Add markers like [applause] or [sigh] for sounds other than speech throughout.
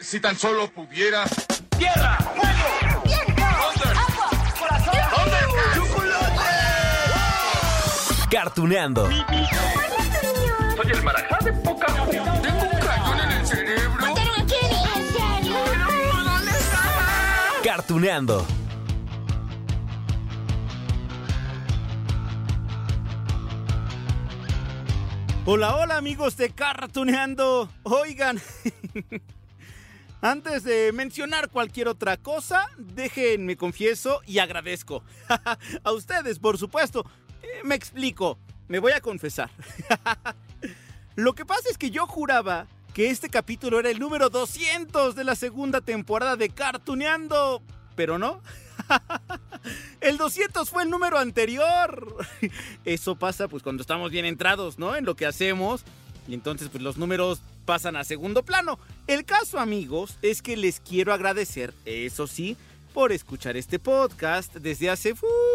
Si tan solo pudiera. ¡Tierra! ¡Fuego! ¡Viento! ¡Agua! ¡Corazón! ¡Chocolate! Cartuneando. Soy el marajá de poca Tengo un cañón en el cerebro. ¿Mataron a Kenny? ¿En serio? ¿Dónde está? Cartuneando. Hola, hola amigos de Cartuneando. Oigan, [laughs] antes de mencionar cualquier otra cosa, déjenme confieso y agradezco. [laughs] A ustedes, por supuesto. Eh, Me explico, me voy a confesar. [laughs] Lo que pasa es que yo juraba que este capítulo era el número 200 de la segunda temporada de Cartuneando, pero no. [laughs] El 200 fue el número anterior. Eso pasa pues cuando estamos bien entrados, ¿no? En lo que hacemos. Y entonces pues los números pasan a segundo plano. El caso, amigos, es que les quiero agradecer, eso sí, por escuchar este podcast desde hace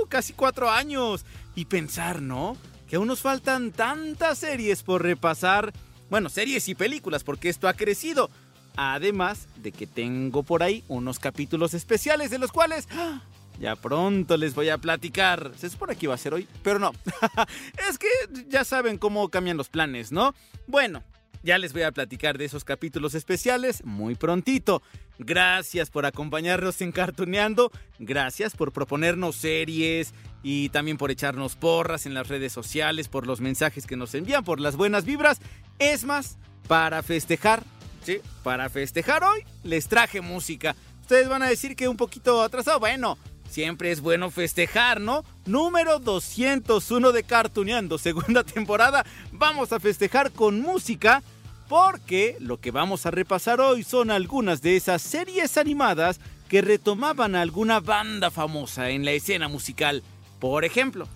casi cuatro años. Y pensar, ¿no? Que aún nos faltan tantas series por repasar. Bueno, series y películas, porque esto ha crecido. Además de que tengo por ahí unos capítulos especiales de los cuales ¡ah! ya pronto les voy a platicar. Se supone que iba a ser hoy, pero no. [laughs] es que ya saben cómo cambian los planes, ¿no? Bueno, ya les voy a platicar de esos capítulos especiales muy prontito. Gracias por acompañarnos en Cartuneando. Gracias por proponernos series y también por echarnos porras en las redes sociales, por los mensajes que nos envían, por las buenas vibras. Es más, para festejar Sí, para festejar hoy les traje música. Ustedes van a decir que un poquito atrasado. Bueno, siempre es bueno festejar, ¿no? Número 201 de Cartuneando, segunda [laughs] temporada. Vamos a festejar con música porque lo que vamos a repasar hoy son algunas de esas series animadas que retomaban a alguna banda famosa en la escena musical. Por ejemplo,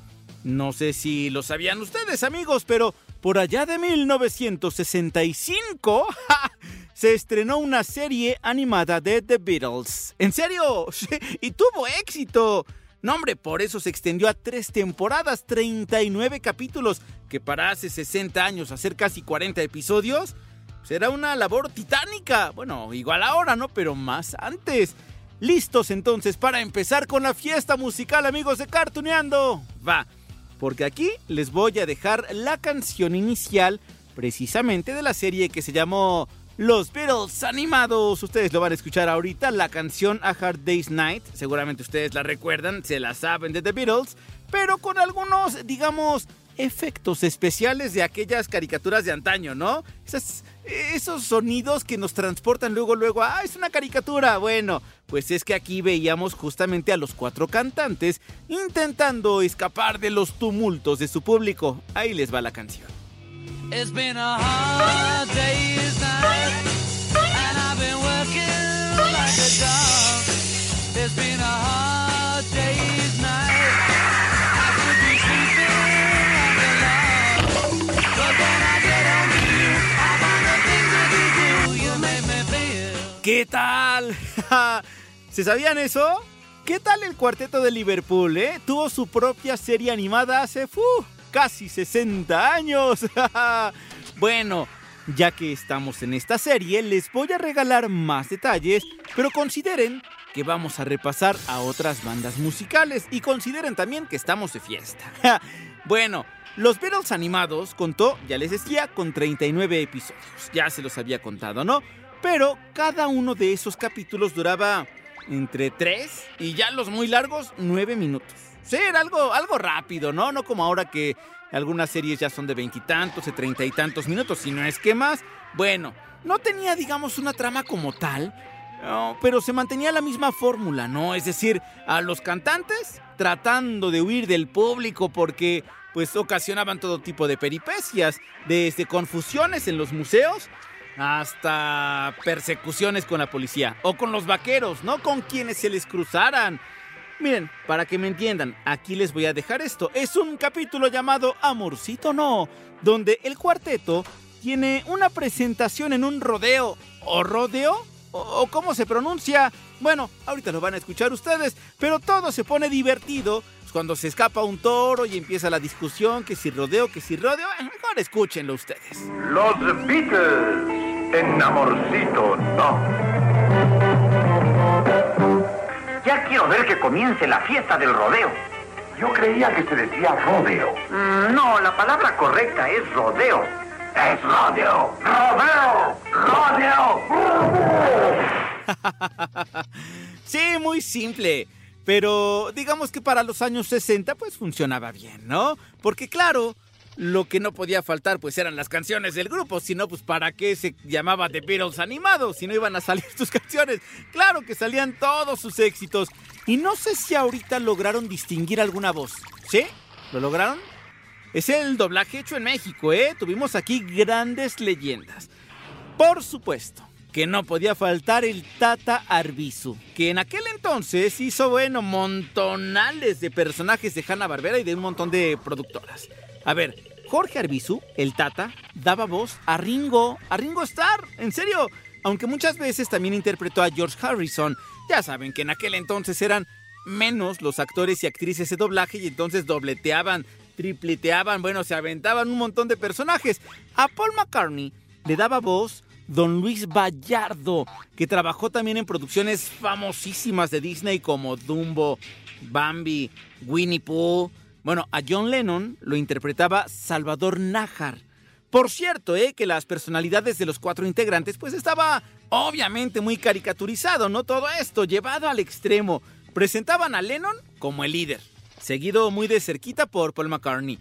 no sé si lo sabían ustedes amigos, pero por allá de 1965 [laughs] se estrenó una serie animada de The Beatles. ¿En serio? [laughs] Y tuvo éxito. No, hombre, por eso se extendió a tres temporadas, 39 capítulos, que para hace 60 años hacer casi 40 episodios, será una labor titánica. Bueno, igual ahora, ¿no? Pero más antes. ¿Listos entonces para empezar con la fiesta musical, amigos de Cartuneando? Va porque aquí les voy a dejar la canción inicial precisamente de la serie que se llamó Los Beatles animados. Ustedes lo van a escuchar ahorita, la canción A Hard Day's Night. Seguramente ustedes la recuerdan, se la saben de The Beatles, pero con algunos, digamos, efectos especiales de aquellas caricaturas de antaño, ¿no? Esos sonidos que nos transportan luego, luego, ah, es una caricatura. Bueno, pues es que aquí veíamos justamente a los cuatro cantantes intentando escapar de los tumultos de su público. Ahí les va la canción. It's been a hard day's. It's been a hard [laughs] ¿Se sabían eso? ¿Qué tal el cuarteto de Liverpool, eh? Tuvo su propia serie animada hace fu, casi 60 años. [laughs] bueno, ya que estamos en esta serie, les voy a regalar más detalles, pero consideren que vamos a repasar a otras bandas musicales y consideren también que estamos de fiesta. [laughs] bueno, los Beatles animados contó, ya les decía, con 39 episodios. Ya se los había contado, ¿no? Pero cada uno de esos capítulos duraba entre 3 y ya los muy largos 9 minutos. Sí, era algo, algo rápido, ¿no? No como ahora que algunas series ya son de veintitantos, de treinta y tantos minutos, si no es que más. Bueno, no tenía, digamos, una trama como tal, no, pero se mantenía la misma fórmula, ¿no? Es decir, a los cantantes tratando de huir del público porque pues ocasionaban todo tipo de peripecias, desde confusiones en los museos hasta persecuciones con la policía o con los vaqueros, no con quienes se les cruzaran. Miren, para que me entiendan, aquí les voy a dejar esto. Es un capítulo llamado Amorcito No, donde el cuarteto tiene una presentación en un rodeo. ¿O rodeo? ¿O, cómo se pronuncia? Bueno, ahorita lo van a escuchar ustedes, pero todo se pone divertido cuando se escapa un toro y empieza la discusión, que si rodeo, que si rodeo. Eh, Mejor escúchenlo ustedes. Los Beatles en amorcito, no. Ya quiero ver que comience la fiesta del rodeo. Yo creía que se decía rodeo. Mm, no, la palabra correcta es rodeo. Es rodeo. Rodeo. Rodeo. rodeo. [laughs] sí, muy simple. Pero digamos que para los años 60 pues funcionaba bien, ¿no? Porque claro, lo que no podía faltar pues eran las canciones del grupo, si no pues para qué se llamaba The Beatles animado, si no iban a salir [laughs] sus canciones. Claro que salían todos sus éxitos. Y no sé si ahorita lograron distinguir alguna voz. ¿Sí? ¿Lo lograron? Es el doblaje hecho en México, ¿eh? Tuvimos aquí grandes leyendas. Por supuesto que no podía faltar el Tata Arbizu, que en aquel entonces hizo, bueno, montonales de personajes de Hanna-Barbera y de un montón de productoras. A ver, Jorge Arbizu, el Tata, daba voz a Ringo, a Ringo Starr, en serio, aunque muchas veces también interpretó a George Harrison. Ya saben que en aquel entonces eran menos los actores y actrices de doblaje y entonces dobleteaban, tripleteaban, bueno, se aventaban un montón de personajes. A Paul McCartney le daba voz Don Luis Vallardo, que trabajó también en producciones famosísimas de Disney como Dumbo, Bambi, Winnie Pooh. Bueno, a John Lennon lo interpretaba Salvador Nájar. Por cierto, ¿eh? que las personalidades de los cuatro integrantes pues estaba obviamente muy caricaturizado, ¿no? Todo esto llevado al extremo. Presentaban a Lennon como el líder, seguido muy de cerquita por Paul McCartney.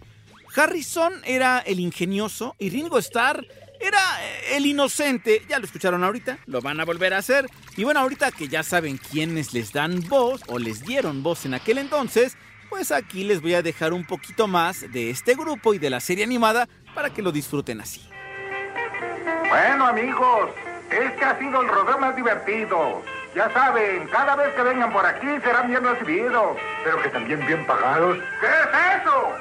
Harrison era el ingenioso y Ringo Starr era eh, el inocente. Ya lo escucharon ahorita, lo van a volver a hacer. Y bueno, ahorita que ya saben quiénes les dan voz o les dieron voz en aquel entonces, pues aquí les voy a dejar un poquito más de este grupo y de la serie animada para que lo disfruten así. Bueno, amigos, este ha sido el rodeo más divertido. Ya saben, cada vez que vengan por aquí serán bien recibidos. Pero que también bien pagados. ¿Qué es eso?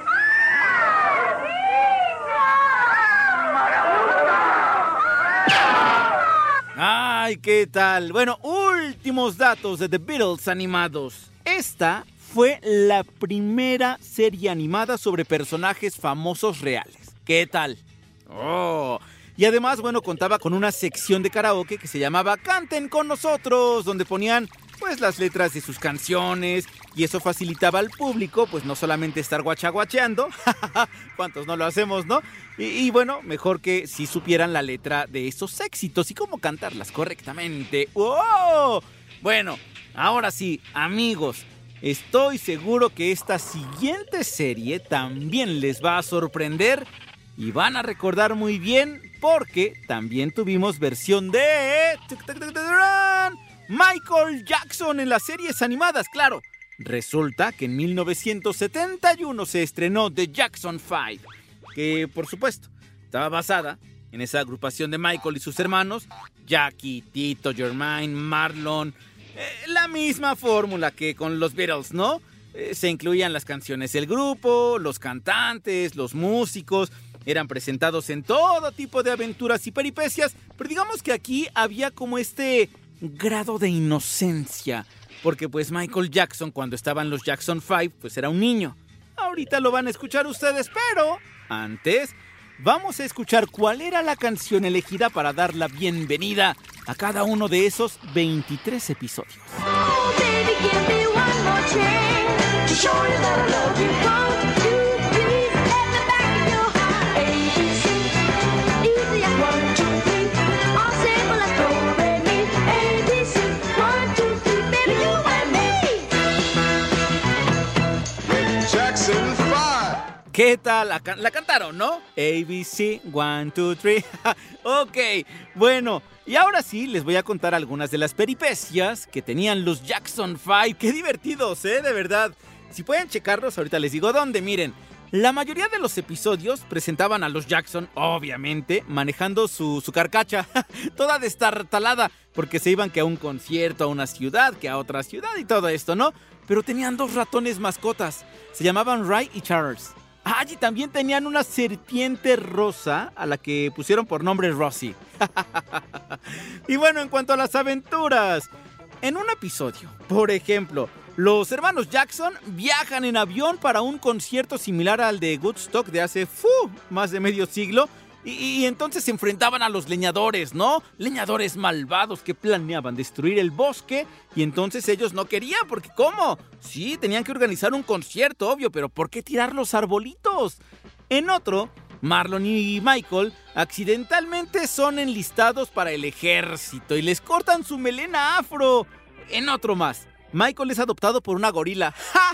Ay, ¿qué tal? Bueno, últimos datos de The Beatles animados. Esta fue la primera serie animada sobre personajes famosos reales. ¿Qué tal? Oh. Y además, bueno, contaba con una sección de karaoke que se llamaba Canten con nosotros, donde ponían pues las letras de sus canciones y eso facilitaba al público pues no solamente estar guachaguacheando, [laughs] cuántos no lo hacemos, ¿no? Y, bueno, mejor que si supieran la letra de esos éxitos y cómo cantarlas correctamente. ¡Oh! Bueno, ahora sí, amigos, estoy seguro que esta siguiente serie también les va a sorprender y van a recordar muy bien porque también tuvimos versión de Michael Jackson en las series animadas, claro. Resulta que en 1971 se estrenó The Jackson 5, que por supuesto estaba basada en esa agrupación de Michael y sus hermanos, Jackie, Tito, Jermaine, Marlon, eh, la misma fórmula que con los Beatles, ¿no? Eh, se incluían las canciones del grupo, los cantantes, los músicos, eran presentados en todo tipo de aventuras y peripecias, pero digamos que aquí había como este grado de inocencia, porque pues Michael Jackson cuando estaban los Jackson 5 pues era un niño. Ahorita lo van a escuchar ustedes, pero antes vamos a escuchar cuál era la canción elegida para dar la bienvenida a cada uno de esos 23 episodios. Oh, baby, ¿Qué tal? La, can- la cantaron, ¿no? ABC, 1, 2, 3. ok, bueno, y ahora sí les voy a contar algunas de las peripecias que tenían los Jackson 5. ¡Qué divertidos, eh! De verdad. Si pueden checarlos, ahorita les digo dónde. Miren, la mayoría de los episodios presentaban a los Jackson, obviamente, manejando su, su carcacha, [laughs] toda destartalada, porque se iban que a un concierto, a una ciudad, que a otra ciudad y todo esto, ¿no? Pero tenían dos ratones mascotas. Se llamaban Ray y Charles. Ah, y también tenían una serpiente rosa a la que pusieron por nombre Rosie. [laughs] y bueno, en cuanto a las aventuras, en un episodio, por ejemplo, los hermanos Jackson viajan en avión para un concierto similar al de Woodstock de hace más de medio siglo Y, entonces se enfrentaban a los leñadores, ¿no? Leñadores malvados que planeaban destruir el bosque y entonces ellos no querían, porque ¿cómo? Sí, tenían que organizar un concierto, obvio, pero ¿por qué tirar los arbolitos? En otro, Marlon y Michael accidentalmente son enlistados para el ejército y les cortan su melena afro. En otro más, Michael es adoptado por una gorila. [laughs] ¡Ja!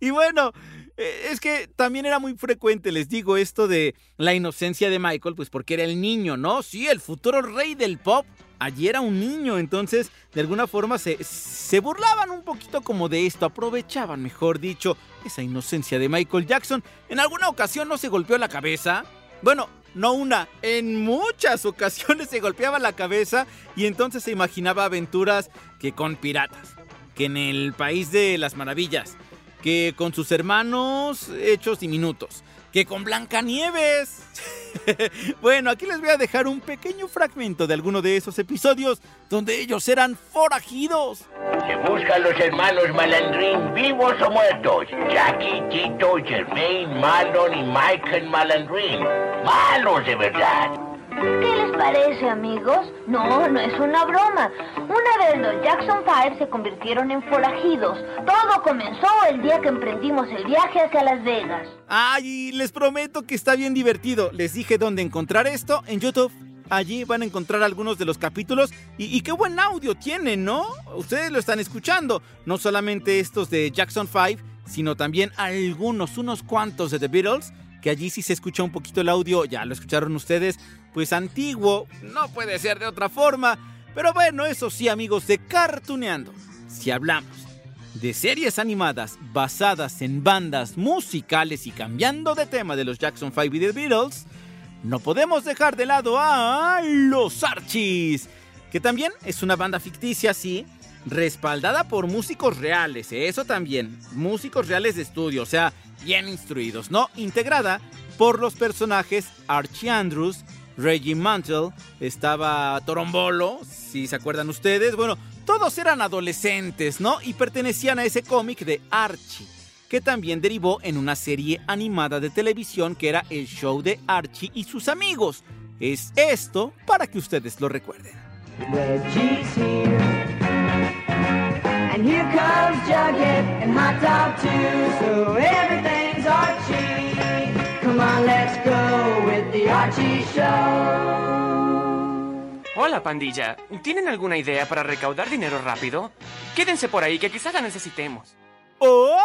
y bueno, es que también era muy frecuente, les digo, esto de la inocencia de Michael, pues porque era el niño, ¿no? Sí, el futuro rey del pop. Allí era un niño, entonces de alguna forma se, se burlaban un poquito como de esto, aprovechaban, mejor dicho, esa inocencia de Michael Jackson. En alguna ocasión no se golpeó la cabeza. Bueno, no una, en muchas [laughs] ocasiones se golpeaba la cabeza y entonces se imaginaba aventuras que con piratas, que en el país de las maravillas, que con sus hermanos hechos diminutos, que con Blancanieves. [laughs] bueno, aquí les voy a dejar un pequeño fragmento de alguno de esos episodios donde ellos eran forajidos. Se buscan los hermanos Malandrín vivos o muertos. Jackie, Tito, Germain, Marlon y Michael Malandrín. Malos de verdad. ¿Qué les parece, amigos? No, no es una broma. Una vez los Jackson Five se convirtieron en forajidos. Todo comenzó el día que emprendimos el viaje hacia Las Vegas. Ay, les prometo que está bien divertido. Les dije dónde encontrar esto en YouTube. Allí van a encontrar algunos de los capítulos y, y qué buen audio tienen, ¿no? Ustedes lo están escuchando. No solamente estos de Jackson 5, sino también algunos, unos cuantos de The Beatles, que allí sí se escucha un poquito el audio, ya lo escucharon ustedes, pues antiguo, no puede ser de otra forma. Pero bueno, eso sí, amigos de Cartuneando, si hablamos de series animadas basadas en bandas musicales y cambiando de tema de los Jackson 5 y The Beatles, no podemos dejar de lado a los Archies, que también es una banda ficticia, sí, respaldada por músicos reales, ¿eh? eso también, músicos reales de estudio, o sea, bien instruidos, ¿no? Integrada por los personajes Archie Andrews, Reggie Mantle, estaba Torombolo, si se acuerdan ustedes, bueno, todos eran adolescentes, ¿no? Y pertenecían a ese cómic de Archie, que también derivó en una serie animada de televisión que era el show de Archie y sus amigos. Es esto para que ustedes lo recuerden. Reggie's here. And here comes Jughead and Hot Top too. So everything's Archie. Come on, let's go with the Archie Show. Hola, pandilla. ¿Tienen alguna idea para recaudar dinero rápido? Quédense por ahí, que quizás la necesitemos. ¡Oh!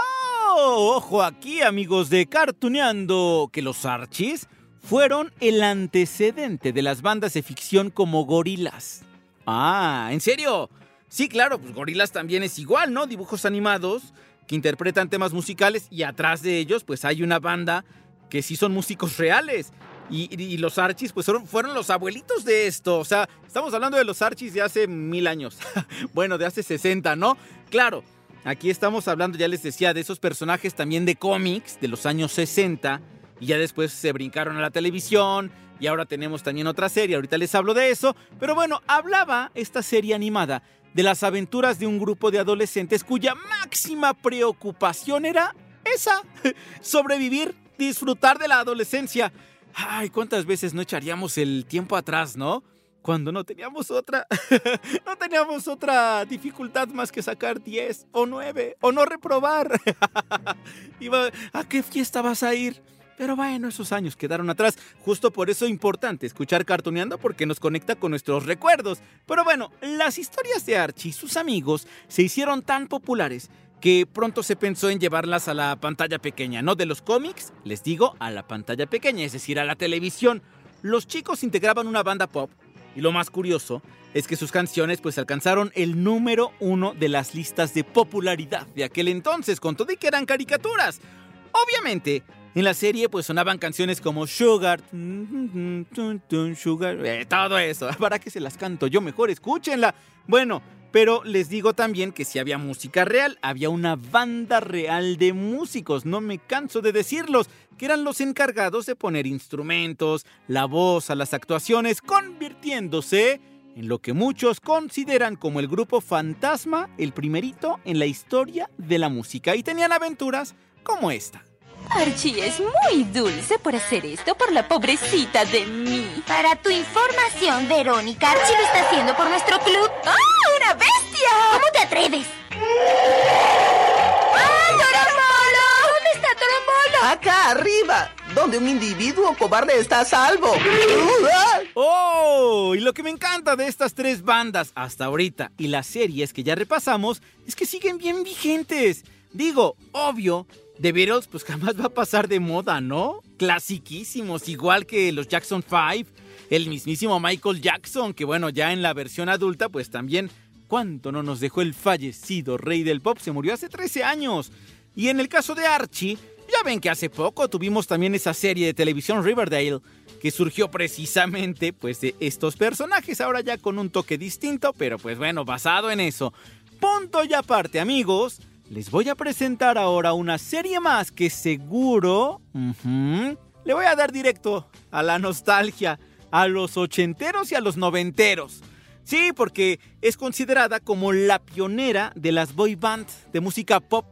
Ojo aquí, amigos de Cartuneando, que los Archies fueron el antecedente de las bandas de ficción como gorilas. Ah, ¿en serio? Sí, claro, pues gorilas también es igual, ¿no? Dibujos animados que interpretan temas musicales y atrás de ellos pues hay una banda que sí son músicos reales. Y, los Archies pues fueron, fueron los abuelitos de esto. O sea, estamos hablando de los Archies de hace mil años. [laughs] bueno, de hace 60, ¿no? Claro, aquí estamos hablando, ya les decía, de esos personajes también de cómics de los años 60. Y ya después se brincaron a la televisión. Y ahora tenemos también otra serie, ahorita les hablo de eso. Pero bueno, hablaba esta serie animada de las aventuras de un grupo de adolescentes cuya máxima preocupación era esa, [laughs] sobrevivir, disfrutar de la adolescencia. Ay, cuántas veces no echaríamos el tiempo atrás, ¿no? Cuando no teníamos otra, [laughs] no teníamos otra dificultad más que sacar 10 o 9 o no reprobar. [laughs] ¿a qué fiesta vas a ir? Pero bueno, esos años quedaron atrás. Justo por eso es importante escuchar Cartoneando porque nos conecta con nuestros recuerdos. Pero bueno, las historias de Archie y sus amigos se hicieron tan populares que pronto se pensó en llevarlas a la pantalla pequeña, no de los cómics, les digo, a la pantalla pequeña, es decir, a la televisión. Los chicos integraban una banda pop y lo más curioso es que sus canciones pues alcanzaron el número uno de las listas de popularidad de aquel entonces, con todo que eran caricaturas. Obviamente, en la serie pues sonaban canciones como Sugar, Sugar, eh, todo eso. [laughs] ¿Para qué se las canto yo? Mejor escúchenla. Bueno, pero les digo también que si había música real, había una banda real de músicos, no me canso de decirlos, que eran los encargados de poner instrumentos, la voz a las actuaciones, convirtiéndose en lo que muchos consideran como el grupo fantasma, el primerito en la historia de la música. Y tenían aventuras como esta. Archie es muy dulce por hacer esto por la pobrecita de mí. Para tu información, Verónica, Archie lo está haciendo por nuestro club. ¡Ah, una bestia! ¿Cómo te atreves? ¡Ah, Toromolo! ¿Dónde está Toromolo? Acá arriba, donde un individuo cobarde está a salvo. ¡Oh! Y lo que me encanta de estas tres bandas hasta ahorita y las series que ya repasamos es que siguen bien vigentes. Digo, obvio, The Beatles pues jamás va a pasar de moda, ¿no? Clasiquísimos, igual que los Jackson 5, el mismísimo Michael Jackson, que bueno, ya en la versión adulta pues también, ¿cuánto no nos dejó el fallecido rey del pop? Se murió hace 13 años. Y en el caso de Archie, ya ven que hace poco tuvimos también esa serie de televisión Riverdale que surgió precisamente pues de estos personajes, ahora ya con un toque distinto, pero pues bueno, basado en eso. Punto y aparte, amigos, les voy a presentar ahora una serie más que seguro le voy a dar directo a la nostalgia, a los ochenteros y a los noventeros. Sí, porque es considerada como la pionera de las boy band de música pop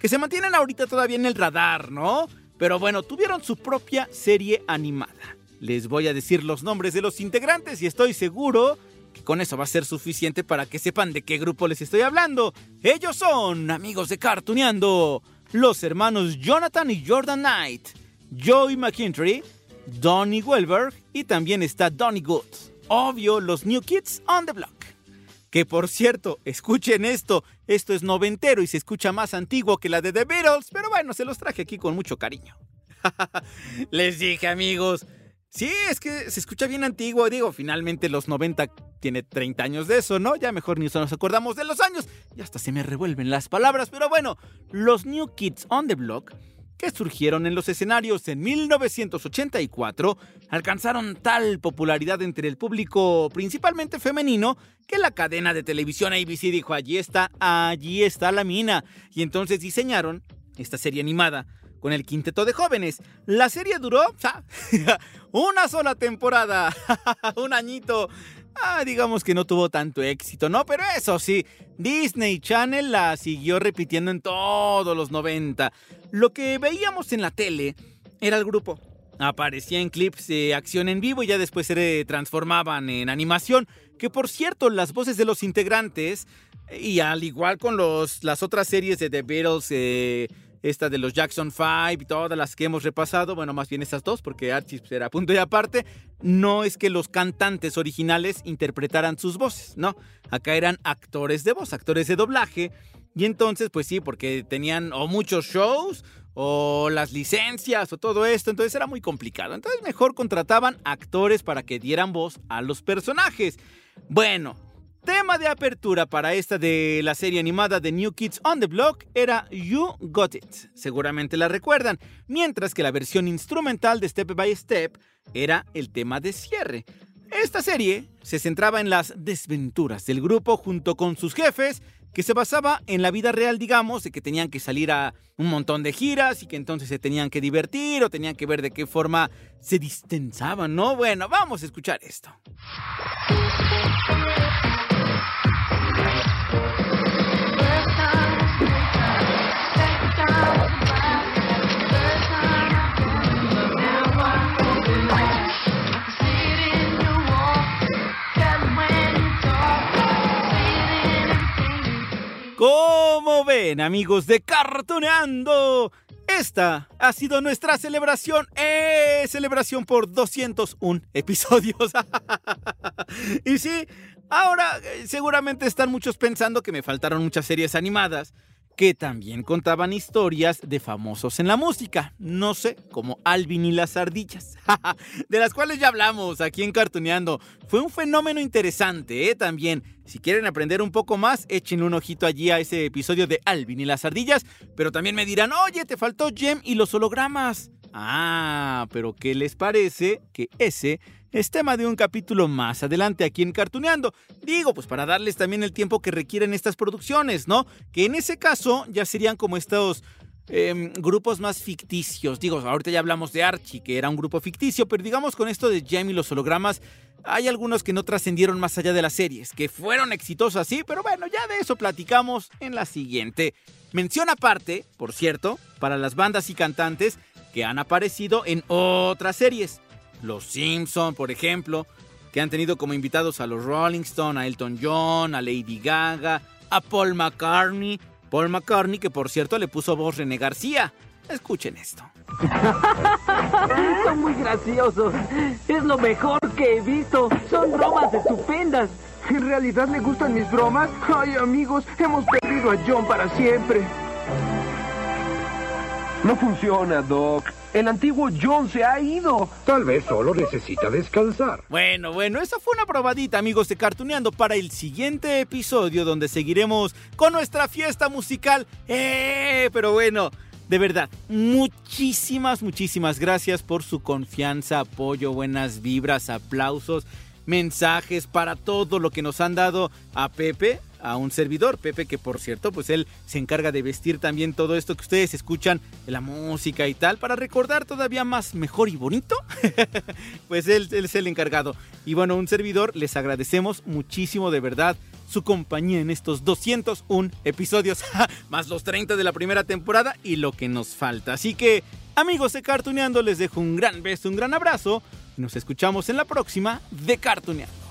que se mantienen ahorita todavía en el radar, ¿no? Pero bueno, tuvieron su propia serie animada. Les voy a decir los nombres de los integrantes y estoy seguro con eso va a ser suficiente para que sepan de qué grupo les estoy hablando. Ellos son, amigos de Cartuneando, los hermanos Jonathan y Jordan Knight, Joey McKintry, Donnie Welberg y también está Donnie Good. Obvio, los New Kids on the Block. Que por cierto, escuchen esto, esto es noventero y se escucha más antiguo que la de The Beatles, pero bueno, se los traje aquí con mucho cariño. [laughs] Les dije amigos, sí, es que se escucha bien antiguo, digo, finalmente los 90 tiene 30 años de eso, ¿no? Ya mejor ni nos acordamos de los años y hasta se me revuelven las palabras, pero bueno, los New Kids on the Block que surgieron en los escenarios en 1984 alcanzaron tal popularidad entre el público principalmente femenino que la cadena de televisión ABC dijo allí está, allí está la mina y entonces diseñaron esta serie animada con el quinteto de jóvenes. La serie duró [laughs] una sola temporada, [laughs] un añito. Ah, digamos que no tuvo tanto éxito, ¿no? Pero eso sí, Disney Channel la siguió repitiendo en todos los 90. Lo que veíamos en la tele era el grupo. Aparecía en clips de acción en vivo y ya después se transformaban en animación. Que por cierto, las voces de los integrantes, y al igual con los, las otras series de The Beatles, eh, esta de los Jackson 5 y todas las que hemos repasado, bueno, más bien estas dos, porque Archie pues, era punto y aparte, no es que los cantantes originales interpretaran sus voces, no, acá eran actores de voz, actores de doblaje, y entonces, pues sí, porque tenían o muchos shows, o las licencias, o todo esto, entonces era muy complicado, entonces mejor contrataban actores para que dieran voz a los personajes. Bueno, Tema de apertura para esta de la serie animada de New Kids on the Block era You Got It, seguramente la recuerdan, mientras que la versión instrumental de Step by Step era el tema de cierre. Esta serie se centraba en las desventuras del grupo junto con sus jefes, que se basaba en la vida real, digamos, de que tenían que salir a un montón de giras y que entonces se tenían que divertir o tenían que ver de qué forma se distensaban, ¿no? Bueno, vamos a escuchar esto. ¿Cómo ven, amigos de Cartoneando? Esta ha sido nuestra celebración, ¡eh! Celebración por 201 episodios. [laughs] y sí, ahora eh, seguramente están muchos pensando que me faltaron muchas series animadas que también contaban historias de famosos en la música, no sé, como Alvin y las ardillas, [laughs] de las cuales ya hablamos aquí en Cartuneando. Fue un fenómeno interesante, ¿eh? También, si quieren aprender un poco más, echen un ojito allí a ese episodio de Alvin y las ardillas, pero también me dirán, oye, te faltó Jem y los hologramas. Ah, pero ¿qué les parece que ese es tema de un capítulo más adelante aquí en Cartuneando. Digo, pues para darles también el tiempo que requieren estas producciones, ¿no? Que en ese caso ya serían como estos em, grupos más ficticios. Digo, ahorita ya hablamos de Archie, que era un grupo ficticio, pero digamos con esto de Jem y los hologramas, hay algunos que no trascendieron más allá de las series, que fueron exitosas, sí, pero bueno, ya de eso platicamos en la siguiente. Mención aparte, por cierto, para las bandas y cantantes que han aparecido en otras series. Los Simpson, por ejemplo, que han tenido como invitados a los Rolling Stone, a Elton John, a Lady Gaga, a Paul McCartney. Paul McCartney, que por cierto le puso voz René García. Escuchen esto. [laughs] Son muy graciosos. Es lo mejor que he visto. Son bromas estupendas. ¿En realidad le gustan mis bromas? Ay, amigos, hemos perdido a John para siempre. No funciona, Doc. El antiguo John se ha ido. Tal vez solo necesita descansar. Bueno, bueno, esa fue una probadita, amigos de Cartuneando, para el siguiente episodio donde seguiremos con nuestra fiesta musical. ¡Eh! Pero bueno, de verdad, muchísimas, muchísimas gracias por su confianza, apoyo, buenas vibras, aplausos, mensajes para todo lo que nos han dado a Pepe, a un servidor, Pepe, que por cierto, pues él se encarga de vestir también todo esto que ustedes escuchan, la música y tal, para recordar todavía más mejor y bonito. [laughs] pues él, es el encargado. Y bueno, un servidor, les agradecemos muchísimo de verdad su compañía en estos 201 episodios, [laughs] más los 30 de la primera temporada y lo que nos falta. Así que, amigos de Cartuneando, les dejo un gran beso, un gran abrazo. Nos escuchamos en la próxima de Cartuneando.